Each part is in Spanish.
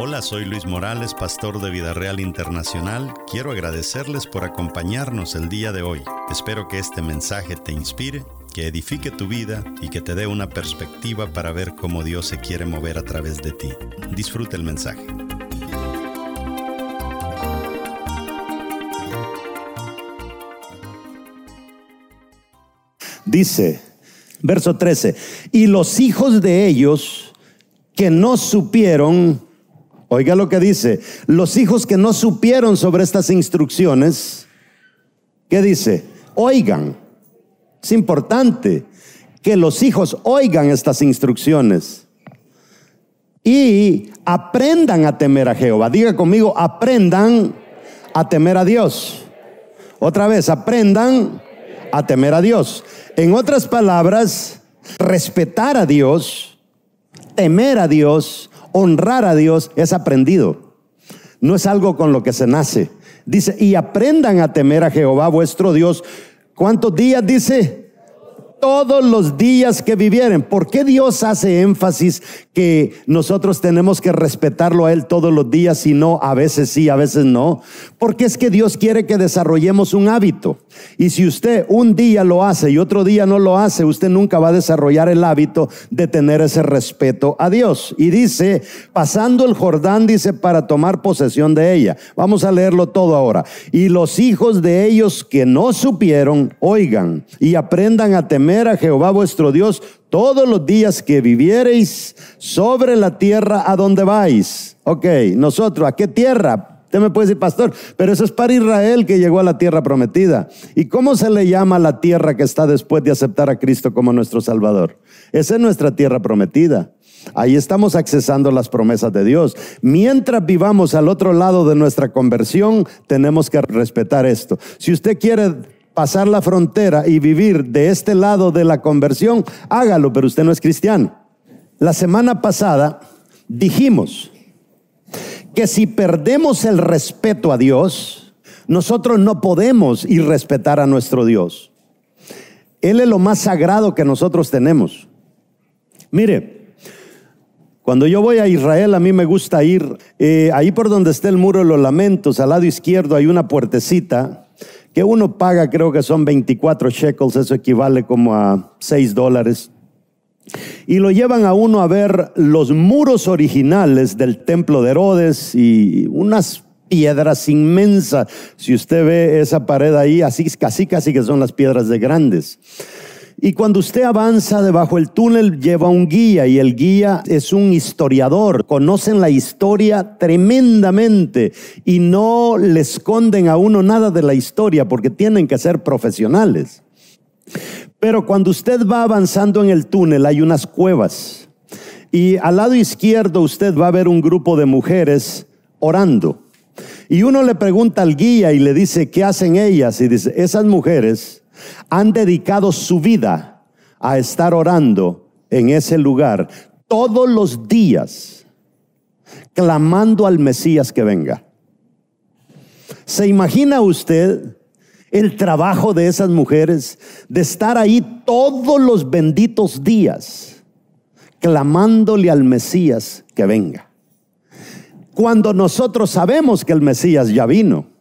Hola, soy Luis Morales, pastor de Vida Real Internacional. Quiero agradecerles por acompañarnos el día de hoy. Espero que este mensaje te inspire, que edifique tu vida y que te dé una perspectiva para ver cómo Dios se quiere mover a través de ti. Disfruta el mensaje. Dice, verso 13, y los hijos de ellos que no supieron, oiga lo que dice, los hijos que no supieron sobre estas instrucciones, ¿qué dice? Oigan, es importante que los hijos oigan estas instrucciones y aprendan a temer a Jehová. Diga conmigo, aprendan a temer a Dios. Otra vez, aprendan a temer a Dios. En otras palabras, respetar a Dios, temer a Dios, honrar a Dios es aprendido. No es algo con lo que se nace. Dice, y aprendan a temer a Jehová vuestro Dios. ¿Cuántos días dice? Todos los días que vivieren. ¿Por qué Dios hace énfasis que nosotros tenemos que respetarlo a Él todos los días y no a veces sí, a veces no? Porque es que Dios quiere que desarrollemos un hábito. Y si usted un día lo hace y otro día no lo hace, usted nunca va a desarrollar el hábito de tener ese respeto a Dios. Y dice, pasando el Jordán, dice, para tomar posesión de ella. Vamos a leerlo todo ahora. Y los hijos de ellos que no supieron, oigan y aprendan a temer a Jehová vuestro Dios todos los días que viviereis sobre la tierra a donde vais. Ok, nosotros, ¿a qué tierra? Usted me puede decir, pastor, pero eso es para Israel que llegó a la tierra prometida. ¿Y cómo se le llama la tierra que está después de aceptar a Cristo como nuestro Salvador? Esa es nuestra tierra prometida. Ahí estamos accesando las promesas de Dios. Mientras vivamos al otro lado de nuestra conversión, tenemos que respetar esto. Si usted quiere pasar la frontera y vivir de este lado de la conversión, hágalo, pero usted no es cristiano. La semana pasada dijimos que si perdemos el respeto a Dios, nosotros no podemos ir respetar a nuestro Dios. Él es lo más sagrado que nosotros tenemos. Mire, cuando yo voy a Israel, a mí me gusta ir eh, ahí por donde está el muro de los lamentos, al lado izquierdo hay una puertecita que uno paga, creo que son 24 shekels, eso equivale como a 6 dólares. Y lo llevan a uno a ver los muros originales del templo de Herodes y unas piedras inmensas. Si usted ve esa pared ahí, así casi casi que son las piedras de grandes. Y cuando usted avanza debajo del túnel, lleva un guía y el guía es un historiador. Conocen la historia tremendamente y no le esconden a uno nada de la historia porque tienen que ser profesionales. Pero cuando usted va avanzando en el túnel hay unas cuevas y al lado izquierdo usted va a ver un grupo de mujeres orando. Y uno le pregunta al guía y le dice, ¿qué hacen ellas? Y dice, esas mujeres han dedicado su vida a estar orando en ese lugar todos los días, clamando al Mesías que venga. ¿Se imagina usted el trabajo de esas mujeres de estar ahí todos los benditos días, clamándole al Mesías que venga? Cuando nosotros sabemos que el Mesías ya vino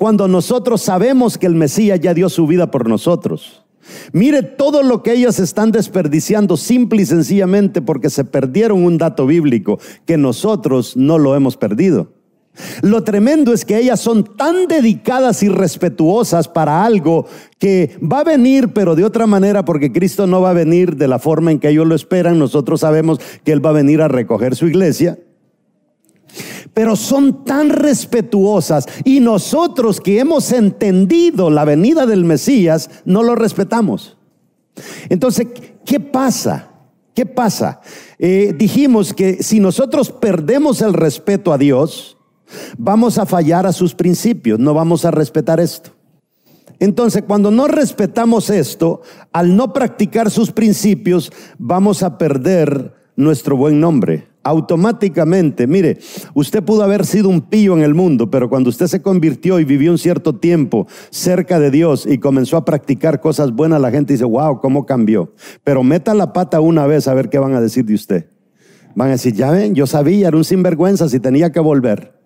cuando nosotros sabemos que el Mesías ya dio su vida por nosotros. Mire todo lo que ellas están desperdiciando simple y sencillamente porque se perdieron un dato bíblico que nosotros no lo hemos perdido. Lo tremendo es que ellas son tan dedicadas y respetuosas para algo que va a venir, pero de otra manera, porque Cristo no va a venir de la forma en que ellos lo esperan. Nosotros sabemos que Él va a venir a recoger su iglesia pero son tan respetuosas y nosotros que hemos entendido la venida del Mesías, no lo respetamos. Entonces, ¿qué pasa? ¿Qué pasa? Eh, dijimos que si nosotros perdemos el respeto a Dios, vamos a fallar a sus principios, no vamos a respetar esto. Entonces, cuando no respetamos esto, al no practicar sus principios, vamos a perder nuestro buen nombre automáticamente, mire, usted pudo haber sido un pillo en el mundo, pero cuando usted se convirtió y vivió un cierto tiempo cerca de Dios y comenzó a practicar cosas buenas, la gente dice, wow, ¿cómo cambió? Pero meta la pata una vez a ver qué van a decir de usted. Van a decir, ya ven, yo sabía, era un sinvergüenza si tenía que volver.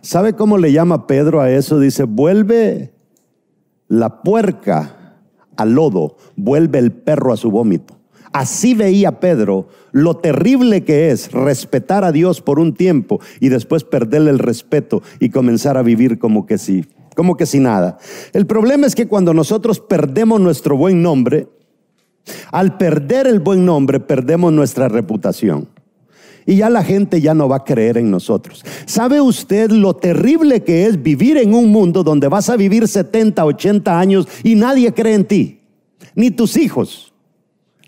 ¿Sabe cómo le llama Pedro a eso? Dice, vuelve la puerca al lodo, vuelve el perro a su vómito. Así veía Pedro lo terrible que es respetar a Dios por un tiempo y después perderle el respeto y comenzar a vivir como que sí, como que sin nada. El problema es que cuando nosotros perdemos nuestro buen nombre, al perder el buen nombre perdemos nuestra reputación. Y ya la gente ya no va a creer en nosotros. ¿Sabe usted lo terrible que es vivir en un mundo donde vas a vivir 70, 80 años y nadie cree en ti? Ni tus hijos,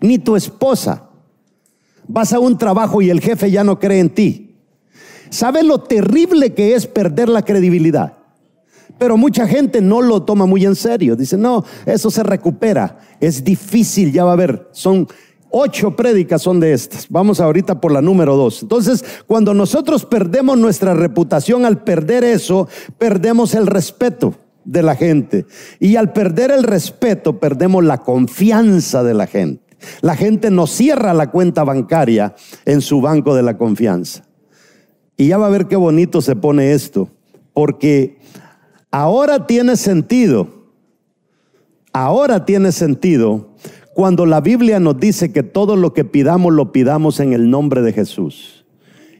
ni tu esposa. Vas a un trabajo y el jefe ya no cree en ti. ¿Sabe lo terrible que es perder la credibilidad? Pero mucha gente no lo toma muy en serio. Dice, no, eso se recupera. Es difícil, ya va a ver. Son Ocho prédicas son de estas. Vamos ahorita por la número dos. Entonces, cuando nosotros perdemos nuestra reputación, al perder eso, perdemos el respeto de la gente. Y al perder el respeto, perdemos la confianza de la gente. La gente nos cierra la cuenta bancaria en su banco de la confianza. Y ya va a ver qué bonito se pone esto, porque ahora tiene sentido, ahora tiene sentido cuando la Biblia nos dice que todo lo que pidamos lo pidamos en el nombre de Jesús.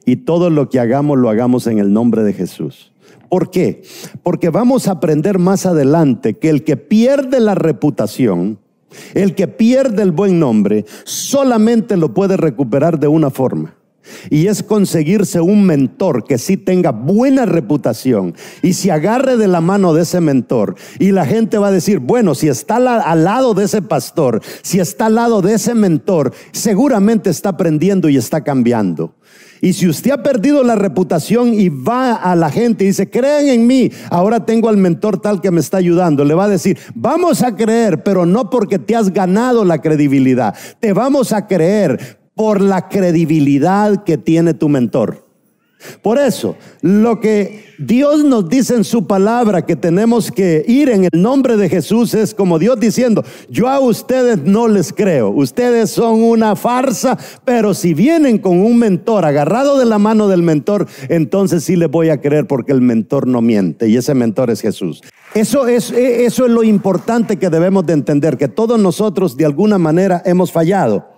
Y todo lo que hagamos lo hagamos en el nombre de Jesús. ¿Por qué? Porque vamos a aprender más adelante que el que pierde la reputación, el que pierde el buen nombre, solamente lo puede recuperar de una forma y es conseguirse un mentor que sí tenga buena reputación y se agarre de la mano de ese mentor. Y la gente va a decir, bueno, si está al lado de ese pastor, si está al lado de ese mentor, seguramente está aprendiendo y está cambiando. Y si usted ha perdido la reputación y va a la gente y dice, creen en mí, ahora tengo al mentor tal que me está ayudando, le va a decir, vamos a creer, pero no porque te has ganado la credibilidad, te vamos a creer por la credibilidad que tiene tu mentor. Por eso, lo que Dios nos dice en su palabra que tenemos que ir en el nombre de Jesús es como Dios diciendo, yo a ustedes no les creo, ustedes son una farsa, pero si vienen con un mentor agarrado de la mano del mentor, entonces sí les voy a creer porque el mentor no miente y ese mentor es Jesús. Eso es, eso es lo importante que debemos de entender, que todos nosotros de alguna manera hemos fallado.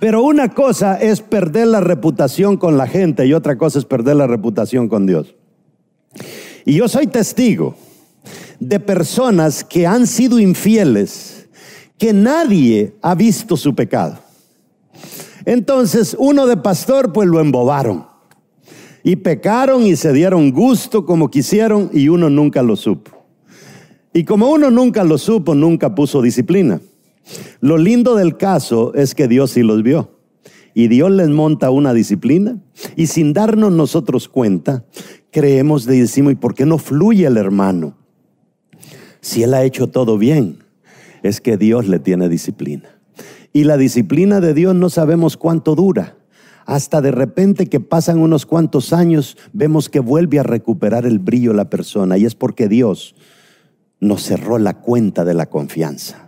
Pero una cosa es perder la reputación con la gente y otra cosa es perder la reputación con Dios. Y yo soy testigo de personas que han sido infieles, que nadie ha visto su pecado. Entonces, uno de pastor, pues lo embobaron. Y pecaron y se dieron gusto como quisieron y uno nunca lo supo. Y como uno nunca lo supo, nunca puso disciplina. Lo lindo del caso es que Dios sí los vio. Y Dios les monta una disciplina. Y sin darnos nosotros cuenta, creemos y decimos, ¿y por qué no fluye el hermano? Si él ha hecho todo bien, es que Dios le tiene disciplina. Y la disciplina de Dios no sabemos cuánto dura. Hasta de repente que pasan unos cuantos años, vemos que vuelve a recuperar el brillo la persona. Y es porque Dios nos cerró la cuenta de la confianza.